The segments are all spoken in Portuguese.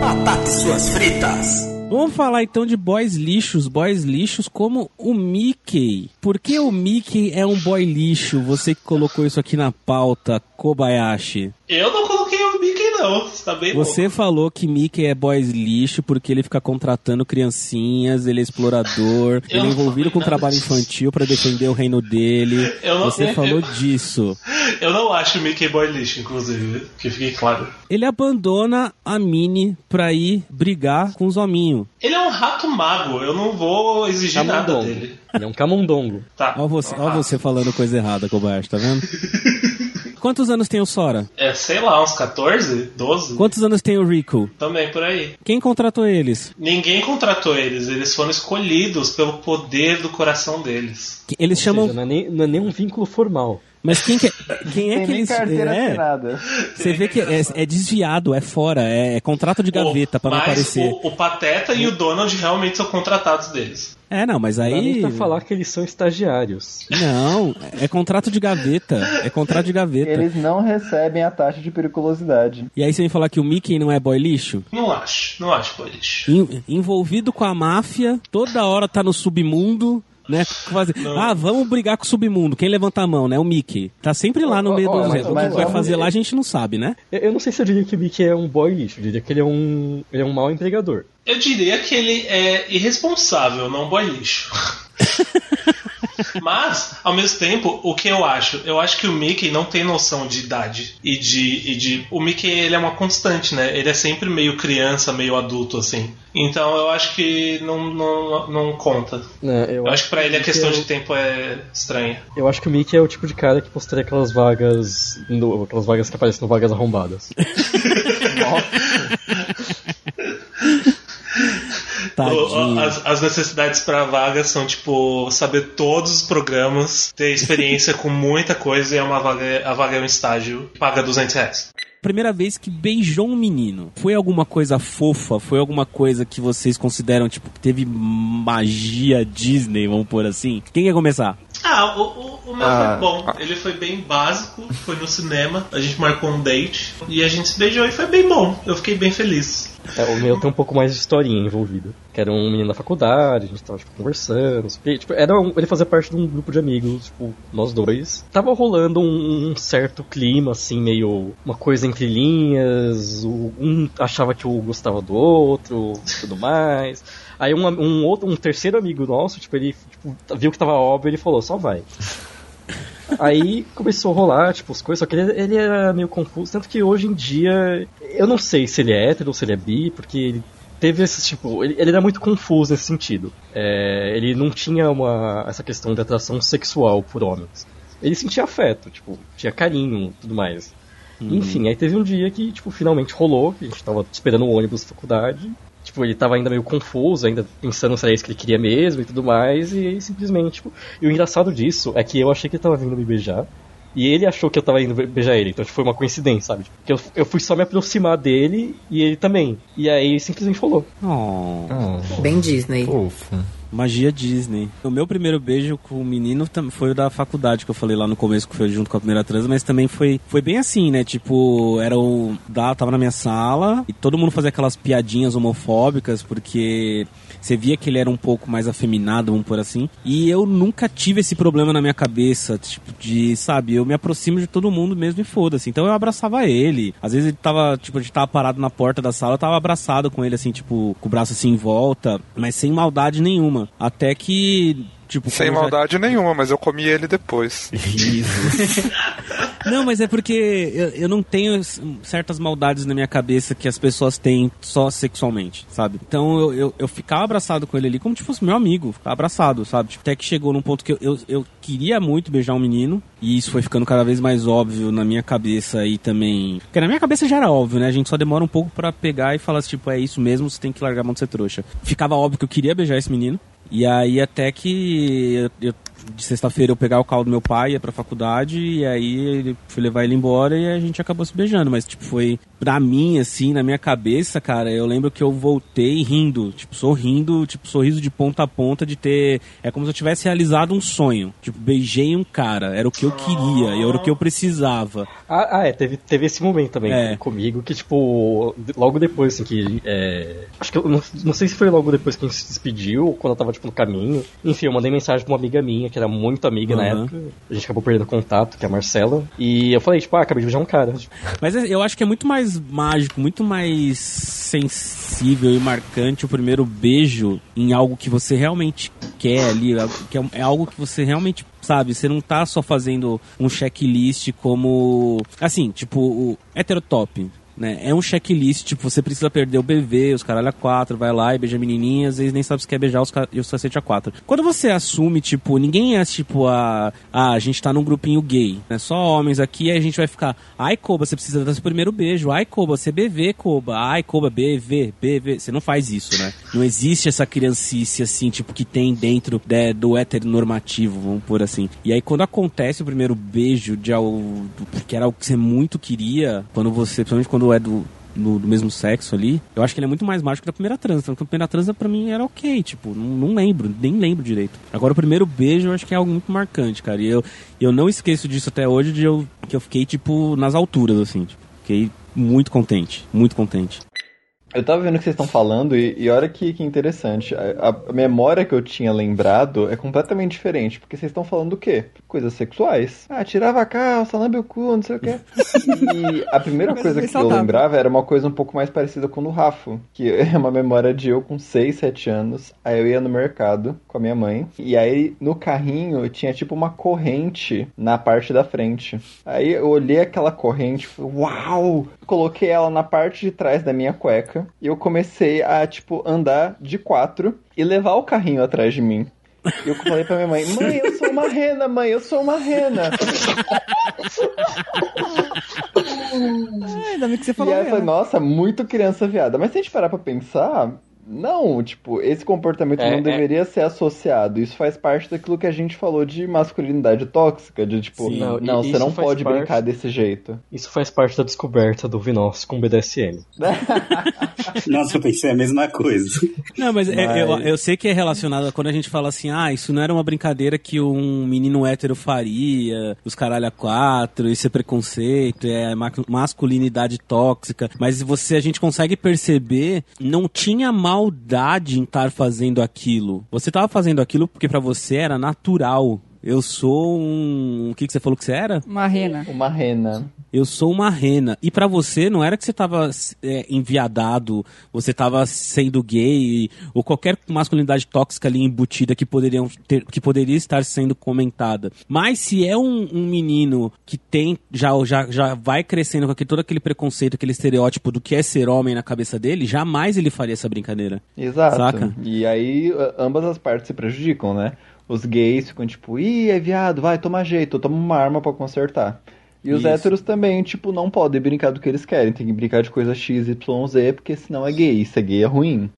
Batata suas fritas. Vamos falar então de boys lixos, boys lixos como o Mickey. Por que o Mickey é um boy lixo? Você que colocou isso aqui na pauta, Kobayashi. Eu não coloquei o Mickey, não. Você tá bem Você falou que Mickey é boys lixo porque ele fica contratando criancinhas, ele é explorador, ele é envolvido com nada trabalho disso. infantil pra defender o reino dele. Eu não- Você eu- falou eu- disso. Eu não acho o Mickey boy lixo, inclusive. Que fique claro. Ele abandona a Minnie pra ir brigar com os hominhos. Ele é um rato mago. Eu não vou exigir nada Camundongo. dele. Ele é um camundongo. Tá. Olha você, ó tá. você falando coisa errada, Kobayashi, tá vendo? Quantos anos tem o Sora? É, sei lá, uns 14, 12? Quantos anos tem o Rico? Também por aí. Quem contratou eles? Ninguém contratou eles, eles foram escolhidos pelo poder do coração deles. Que- Eles Ou chamam. seja, não, é nem, não é nem um vínculo formal. Mas quem que é, quem é Tem que nem eles. É, você vê que é, é desviado, é fora, é, é contrato de gaveta pra não aparecer. O, o Pateta e o Donald realmente são contratados deles. É, não, mas Não nem aí. pra falar que eles são estagiários. Não, é contrato de gaveta. É contrato de gaveta. Eles não recebem a taxa de periculosidade. E aí você vem falar que o Mickey não é boy lixo? Não acho, não acho boy lixo. En- envolvido com a máfia, toda hora tá no submundo. Né? Fazer- Ah, vamos brigar com o submundo. Quem levanta a mão, né? O Mickey. Tá sempre lá no meio Ó, do. O que mas vai fazer lá a gente não sabe, né? Eu, eu não sei se eu diria que o Mickey é um boy lixo. Eu diria que ele é um, ele é um mau empregador. Eu diria que ele é irresponsável, não boy lixo. Mas, ao mesmo tempo, o que eu acho? Eu acho que o Mickey não tem noção de idade e de, e de. O Mickey ele é uma constante, né? Ele é sempre meio criança, meio adulto, assim. Então eu acho que não, não, não conta. Né, Eu acho que pra ele a questão é de tempo é estranha. Eu acho que o Mickey é o tipo de cara que postaria aquelas vagas. no- aquelas vagas que aparecem no vagas arrombadas. O- Tadinho. As, as necessidades pra vaga são, tipo, saber todos os programas, ter experiência com muita coisa e é uma vaga, a vaga é um estágio, paga 200 reais. Primeira vez que beijou um menino. Foi alguma coisa fofa? Foi alguma coisa que vocês consideram, tipo, que teve magia Disney, vamos pôr assim? Quem quer começar? Ah, o, o, o meu Ah. foi bom. Ele foi bem básico, foi no cinema, a gente marcou um date e a gente se beijou e foi bem bom. Eu fiquei bem feliz. É, o meu tem um pouco mais de historinha envolvida. Que era um menino da faculdade, a gente tava tipo, conversando. quê. Tipo, era um- ele fazia parte de um grupo de amigos, tipo, nós dois. Tava rolando um, um certo clima, assim, meio. uma coisa entre linhas. o- um achava que o gostava do outro, e tudo mais. Aí um, um outro, um terceiro amigo nosso, tipo, ele tipo, viu que tava óbvio ele falou, só vai. Aí começou a rolar, tipo, as coisas, só que ele, ele era meio confuso, tanto que hoje em dia eu não sei se ele é hétero ou se ele é bi, porque ele teve esse tipo. Ele, ele era muito confuso nesse sentido. É, ele não tinha uma, essa questão de atração sexual por homens. Ele sentia afeto, tipo, tinha carinho tudo mais. Enfim, aí teve um dia que, tipo, finalmente rolou, que a gente tava esperando o ônibus da faculdade. Tipo, ele tava ainda meio confuso, ainda pensando se era isso que ele queria mesmo e tudo mais, e aí simplesmente, tipo. E o engraçado disso é que eu achei que ele tava vindo me beijar. E ele achou que eu tava indo be- beijar ele, então tipo, foi uma coincidência, sabe? Porque eu, eu fui só me aproximar dele e ele também. E aí ele simplesmente falou. Oh, Bem Disney. Fofo. Magia Disney. O meu primeiro beijo com o menino foi o da faculdade, que eu falei lá no começo, que foi junto com a primeira trans, mas também foi, foi bem assim, né? Tipo, era o. Da, tava na minha sala e todo mundo fazia aquelas piadinhas homofóbicas, porque você via que ele era um pouco mais afeminado, vamos por assim. E eu nunca tive esse problema na minha cabeça, tipo, de, sabe, eu me aproximo de todo mundo mesmo e foda-se. Então eu abraçava ele. Às vezes ele tava, tipo, gente tava parado na porta da sala, eu tava abraçado com ele, assim, tipo, com o braço assim em volta, mas sem maldade nenhuma. Até que. Tipo, Sem eu já- maldade nenhuma, mas eu comi ele depois. Isso. Não, mas é porque eu, eu não tenho certas maldades na minha cabeça que as pessoas têm só sexualmente, sabe? Então eu, eu, eu ficava abraçado com ele ali como se fosse meu amigo, ficava abraçado, sabe? Tipo, Até que chegou num ponto que eu, eu, eu queria muito beijar um menino, e isso foi ficando cada vez mais óbvio na minha cabeça e também. Porque na minha cabeça já era óbvio, né? A gente só demora um pouco pra pegar e falar assim, tipo, é isso mesmo, você tem que largar a mão de ser trouxa. Ficava óbvio que eu queria beijar esse menino. E aí até que eu, eu- de sexta-feira eu pegar o carro do meu pai, ia pra faculdade, e aí ele fui levar ele embora e a gente acabou se beijando. Mas, tipo, foi pra mim, assim, na minha cabeça, cara, eu lembro que eu voltei rindo, tipo, sorrindo, tipo, sorriso de ponta a ponta de ter. É como se eu tivesse realizado um sonho. Tipo, beijei um cara, era o que eu queria, era o que eu precisava. Ah, ah, é, teve, teve esse momento também É. comigo, que tipo, logo depois, assim, que. é, acho que eu não, não sei se foi logo depois que a gente se despediu, ou quando eu tava, tipo, no caminho. Enfim, eu mandei mensagem pra uma amiga minha, que era muito amiga na Uhum. época. A gente acabou perdendo contato, que é a Marcela. E eu falei, tipo, ah, acabei de beijar um cara. Mas eu acho que é muito mais mágico, muito mais sensível e marcante o primeiro beijo em algo que você realmente quer ali, que é, é algo que você realmente sabe, você não tá só fazendo um checklist como assim, tipo o heterotop. Né? É um checklist, tipo, você precisa perder o BV, os caralho a quatro, vai lá e beija menininha, às vezes nem sabe se quer beijar os, ca- e os cacete a quatro. Quando você assume, tipo, ninguém é tipo a. Ah, a gente tá num grupinho gay, né? Só homens aqui, aí a gente vai ficar. Ai, Koba, você precisa dar seu primeiro beijo. Ai, Koba, você BV, Koba. Ai, Koba, BV, BV. Você não faz isso, né? Não existe essa criancice, assim, tipo, que tem dentro né, do heteronormativo, vamos por assim. E aí, quando acontece o primeiro beijo de al... do- que era o que você muito queria, quando você, principalmente quando é do, do, do mesmo sexo ali, eu acho que ele é muito mais mágico que a primeira transa. Então, a primeira transa pra mim era ok, tipo, não, não lembro, nem lembro direito. Agora, o primeiro beijo eu acho que é algo muito marcante, cara. E eu, eu não esqueço disso até hoje, de eu, que eu fiquei, tipo, nas alturas, assim. Tipo, fiquei muito contente, muito contente. Eu tava vendo o que vocês estão falando e, e olha que, que interessante. A, a memória que eu tinha lembrado é completamente diferente, porque vocês estão falando do quê? Coisas sexuais. Ah, tirava a calça, lambe o cu, não sei o quê. E a primeira Coisa que eu saudável. lembrava era uma coisa um pouco mais parecida com o do Rafa, que é uma memória de eu com 6, 7 anos. Aí eu ia no mercado com a minha mãe, e aí no carrinho tinha tipo uma corrente na parte da frente. Aí eu olhei aquela corrente e falei, uau! Coloquei ela na parte de trás da minha cueca e eu comecei a, tipo, andar de quatro e levar o carrinho atrás de mim. E eu falei pra minha mãe, mãe, eu sou uma rena, mãe, eu sou uma rena. Ah, ainda bem que você E falou eu falei, mesmo. nossa, muito criança viada. Mas se a gente parar pra pensar, não, tipo, esse comportamento É, não é. deveria ser associado. Isso faz parte daquilo que a gente falou de masculinidade tóxica, de tipo, Sim. não, Não, você não pode parte- brincar desse jeito. isso faz parte da descoberta do Vinós com BDSM. Nossa, eu pensei a mesma coisa. Não, mas, é- Mas- eu, eu sei que é relacionado a quando a gente fala assim, ah, isso não era uma brincadeira que um menino hétero faria, os caralho a quatro, isso é preconceito, é ma- masculinidade tóxica, mas você, a gente consegue perceber, não tinha maldade em estar fazendo aquilo. Você tava fazendo aquilo porque pra você era natural. Eu sou um. O que, que você falou que você era? Uma rena. Uma rena. Eu sou uma rena. E pra você não era que você tava é, enviadado, você tava sendo gay, ou qualquer masculinidade tóxica ali embutida que, poderiam ter, que poderia estar sendo comentada. Mas se é um, um menino que tem, já, já, já vai crescendo com aquele, todo aquele preconceito, aquele estereótipo do que é ser homem na cabeça dele, jamais ele faria essa brincadeira. Exato. Saca? E aí ambas as partes se prejudicam, né? Os gays ficam tipo, ih, é viado, vai, toma jeito, toma uma arma pra consertar. E os Isso. héteros também, tipo, não podem brincar do que eles querem, tem que brincar de coisa X, Y, Z, porque senão é gay, isso é gay é ruim.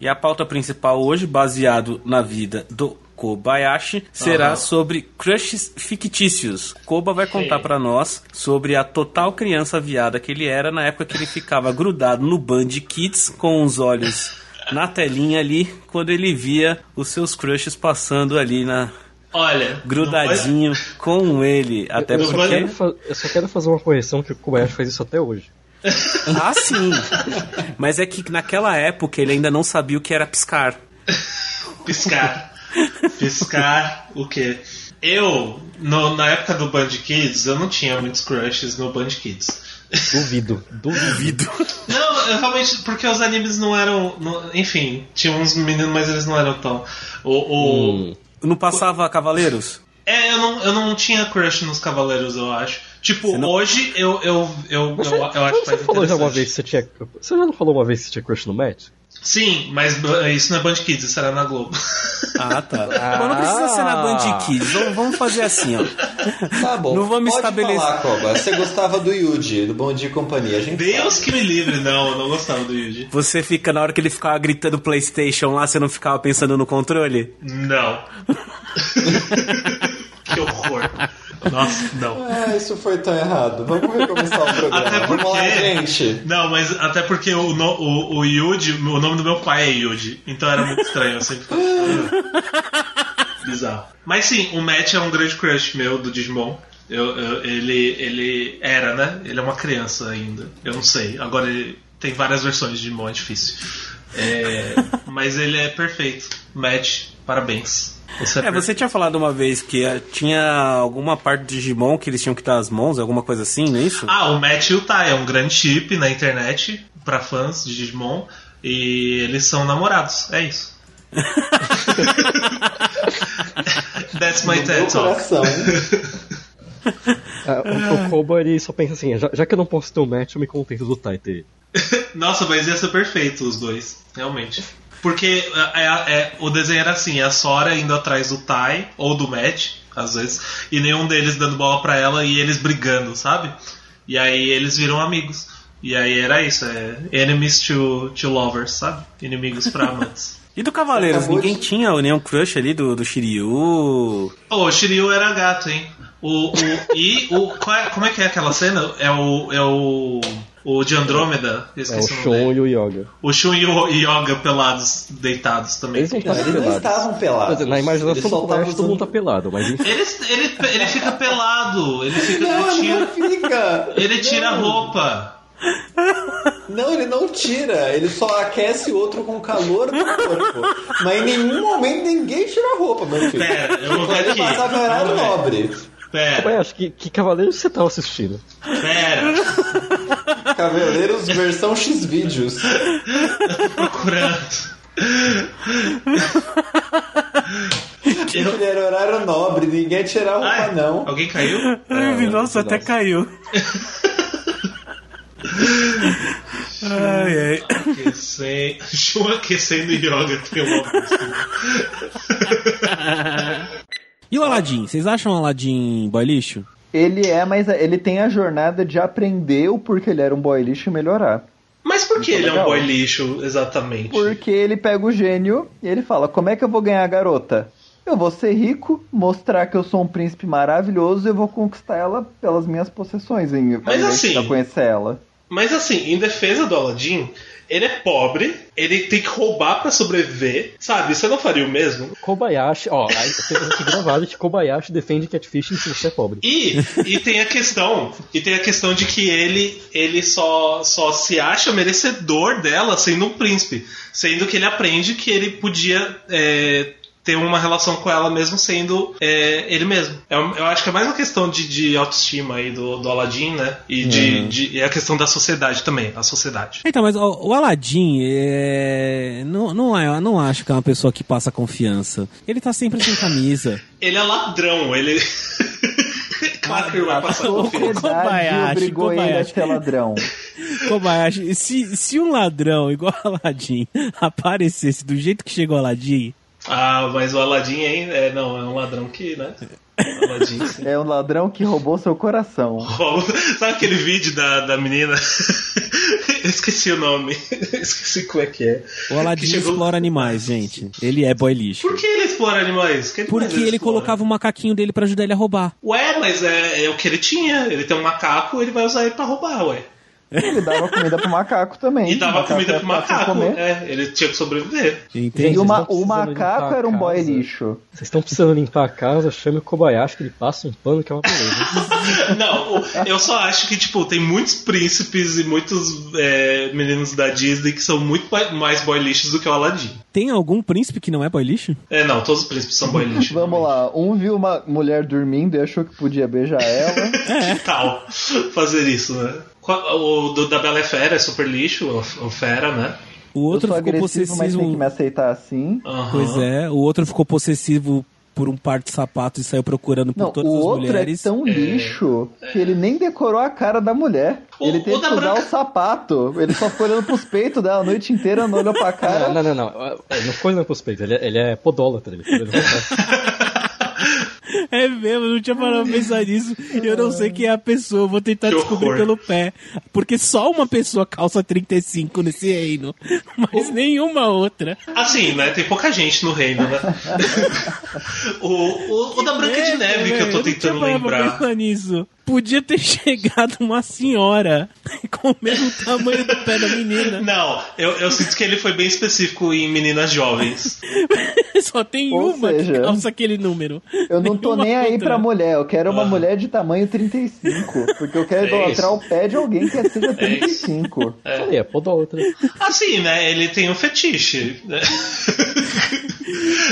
E a pauta principal hoje, baseado na vida do Kobayashi, será Aham. sobre crushes fictícios. Koba vai contar pra nós sobre a total criança viada que ele era na época que ele ficava grudado no Band Kids com os olhos na telinha ali, quando ele via os seus crushes passando ali na Olha, grudadinho com ele, até eu, porque- eu só quero fazer uma correção que o Kobayashi faz isso até hoje. Ah, sim. Mas é que naquela época ele ainda não sabia o que era piscar. Piscar. Piscar o quê? Eu, no- na época do Band Kids, eu não tinha muitos crushes no Band Kids. Duvido, duvido. Não, eu realmente, porque os animes não eram. não- enfim, tinha uns meninos, mas eles não eram tão. O, o- Hum. Não passava Cavaleiros? É, eu não, eu não tinha crush nos Cavaleiros, eu acho. Tipo, Você não- hoje eu, eu, eu, eu, eu acho que você faz falou já uma vez que você tinha. Você já não falou uma vez que você tinha crush no Matt? Sim, mas uh, isso não é Band Kids, isso era na Globo. Ah, tá. Pô, não precisa ser na Band Kids. Vamos- Vamos fazer assim, ó. Tá bom. Não vamos Pode estabelecer- falar, Koba. Você gostava do Yuji, do Bom Dia e Companhia. A gente Deus sabe. que me livre, não, eu não gostava do Yuji. Você fica, na hora que ele ficava gritando PlayStation lá, você não ficava pensando no controle? Não. que horror. Nossa, não. Ah, isso foi tão errado. Vamos recomeçar o programa. Até porque. Vamos lá, gente. Não, mas até porque o, o, o Yuji, o nome do meu pai é Yuji. Então era muito estranho, eu sempre Bizarro. Mas sim, o Matt é um grande crush meu do Digimon. Eu, eu- ele, ele era, né? Ele é uma criança ainda. Eu não sei. Agora ele tem várias versões de Digimon, é difícil. É, mas ele é perfeito. Matt, parabéns. Você é, É, você tinha falado uma vez que eh, tinha alguma parte do Digimon que eles tinham que estar as mãos, alguma coisa assim, não é isso? Ah, o Matt e o Tai é um grande chip na internet pra fãs de Digimon. E eles são namorados, é isso. That's my TED Talk. coração. Ah, o, o Koba ele só pensa assim: já, já que eu não posso ter o Matt, eu me contento do Tai ter. Nossa, mas ia ser perfeito os dois, realmente. Porque é, é- é- o desenho era assim, a Sora indo atrás do Tai ou do Matt, às vezes, e nenhum deles dando bola pra ela e eles brigando, sabe? E aí eles viram amigos. E aí era isso, é enemies to, to lovers, sabe? Inimigos pra amantes. E do Cavaleiros, ninguém de- tinha nenhum crush ali do, do Shiryu? Pô, o Shiryu era gato, hein? O, o, e o. qual é- como é que é aquela cena? É o. É o. O de Andrômeda? É o dele. e o Yoga. O Shun e o Yoga pelados, deitados também. Eles não estavam eles não pelados. estavam pelados. Dizer, Na Eles imaginação do Kobayashi todo mundo tá pelado, mas enfim. Ele, ele, ele fica pelado, ele fica. Não, ele tira, não fica. ele tira a roupa. Não, ele não tira. Ele só aquece o outro com o calor do corpo. Mas em nenhum momento ninguém tira a roupa, meu filho. Pera, eu vou ver Ele aqui. passava em horário Vamos ver. nobre. Pera, Kobayashi, que, que cavaleiro você tava assistindo? pera. Cavaleiros versão X vídeos. Procurando. Ele era horário nobre, ninguém tira a roupa, Ai, não. Alguém caiu? Ai, nossa, até caiu. ai, ai. Aquecendo. Shun aquecendo yoga tem uma E o Aladdin? Vocês acham o Aladdin boy lixo? Ele é, mas ele tem a jornada de aprender o porquê ele era um boy lixo e melhorar. Mas por que Muito ele é um legal. boy lixo, exatamente? Porque ele pega o gênio e ele fala: Como é que eu vou ganhar a garota? Eu vou ser rico, mostrar que eu sou um príncipe maravilhoso e eu vou conquistar ela pelas minhas possessões, em ao Mas assim- conhecer ela. Mas assim, em defesa do Aladdin, ele é pobre, ele tem que roubar pra sobreviver, sabe? Você não faria o mesmo? Kobayashi, ó, aí aqui gravado que Kobayashi defende catfishing se você é pobre. E, e tem a questão, e tem a questão de que ele ele só, só se acha merecedor dela sendo um príncipe, sendo que ele aprende que ele podia é, ter uma relação com ela mesmo sendo é, ele mesmo. Eu, eu acho que é mais uma questão de, de autoestima aí do, do Aladdin, né? E de, de e a questão da sociedade também, a sociedade. Então, mas o, o Aladdin, é... não, não, é, eu não acho que é uma pessoa que passa confiança. Ele tá sempre sem camisa. Ele é ladrão, ele. claro que ele vai passar A confiança. sociedade Kobayashi, obrigou ele a Kobayashi. ser ladrão. Kobayashi, se, se um ladrão igual Aladdin aparecesse do jeito que chegou Aladdin, Ah, mas o Aladdin hein? é, não, é um ladrão que, né? Aladdin. É um ladrão que roubou seu coração. Rouba- Sabe aquele vídeo da, da menina? Eu esqueci o nome. esqueci como é que é. o Aladdin Que chegou- explora animais, gente. Ele é boy lixo. Por que ele explora animais? Que Porque ele explora? colocava o macaquinho dele pra ajudar ele a roubar. Ué, mas é, é o que ele tinha. Ele tem um macaco, ele vai usar ele pra roubar, ué. Ele dava comida pro macaco também. E dava comida ia pro macaco. comer. É, ele tinha que sobreviver. Entende? E o, ma- Vocês estão o macaco era um boy lixo. Vocês estão precisando limpar a casa, chame o Kobayashi que ele passa um pano que é uma beleza. Não, eu só acho que, tipo, tem muitos príncipes e muitos é, meninos da Disney que são muito mais boy lixos do que o Aladdin. Tem algum príncipe que não é boy lixo? É, não, todos os príncipes são boy lixo. Vamos lá, um viu uma mulher dormindo e achou que podia beijar ela. Que tal fazer isso, né? O do, da Bela e Fera é super lixo, o, o Fera, né? O outro eu sou ficou agressivo, mas tem que possessivo. me aceitar assim. Aham. Pois é, o outro ficou possessivo por um par de sapatos e saiu procurando por Não, todas o as outro mulheres. é tão lixo que ele nem decorou a cara da mulher. O- ele o teve que usar branca- o sapato. Ele só ficou olhando pros peitos dela a noite inteira, não olhou pra cara. Não, não, não, não. Ele não ficou olhando pros peitos, ele é, ele é podólatra. Ele ficou olhando pra trás. É mesmo, eu não tinha parado pra pensar nisso. Eu não sei quem é a pessoa, vou tentar Que descobrir horror. pelo pé. Porque só uma pessoa calça 35 nesse reino, mas nenhuma outra. Assim, né? Tem pouca gente no reino, né? o, o, o da Branca de É, Neve que eu tô não tinha tentando parado pra lembrar. pensar nisso. Podia ter chegado uma senhora com o mesmo tamanho do pé da menina. Não, eu, eu sinto que ele foi bem específico em meninas jovens. Só tem Ou uma que seja, calça aquele número. Eu não tô nem aí outra. pra mulher, eu quero uma Ah. mulher de tamanho 35. Porque eu quero É idolatrar o pé de alguém que seja 35. Falei, é podólatra. Assim, né? Ele tem um fetiche. Né?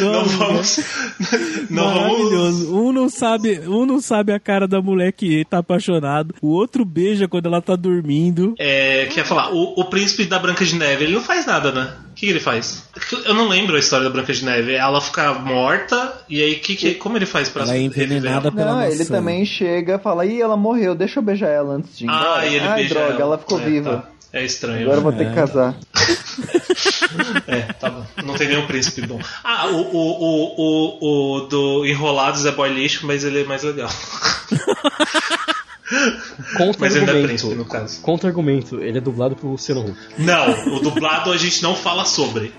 Não Olha, vamos. Não vamos. Maravilhoso. Um não sabe, um não sabe a cara da mulher que tá apaixonado. O outro beija quando ela tá dormindo. É, quer falar, o, o príncipe da Branca de Neve, ele não faz nada, né? O que ele faz? Eu não lembro a história da Branca de Neve. Ela fica morta, e aí que, que, como ele faz pra Ela é envenenada pela Não, ele maçã. também chega e fala, ih, ela morreu, deixa eu beijar ela antes de ir embora. Ah, e ele Ai, beija droga, ela. ela ficou É, viva. tá. É estranho. Agora eu vou ter que casar. É, tá bom. Não tem nenhum príncipe bom. Ah, o, o, o, o, o do Enrolados é boy lixo, mas ele é mais legal. Mas ele não é príncipe, no caso. Contra-argumento, ele é dublado pelo Luciano Huck. Não, o dublado a gente não fala sobre.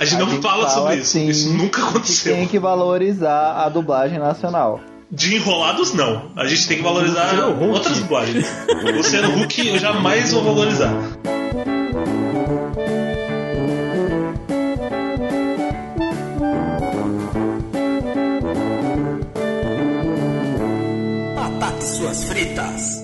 A gente A não gente fala fala sobre isso. sim Isso nunca Que aconteceu. tem que valorizar a dublagem nacional. De enrolados, não. A gente tem que valorizar outras dublagens. Luciano Huck eu jamais vou valorizar. Ataque suas fritas.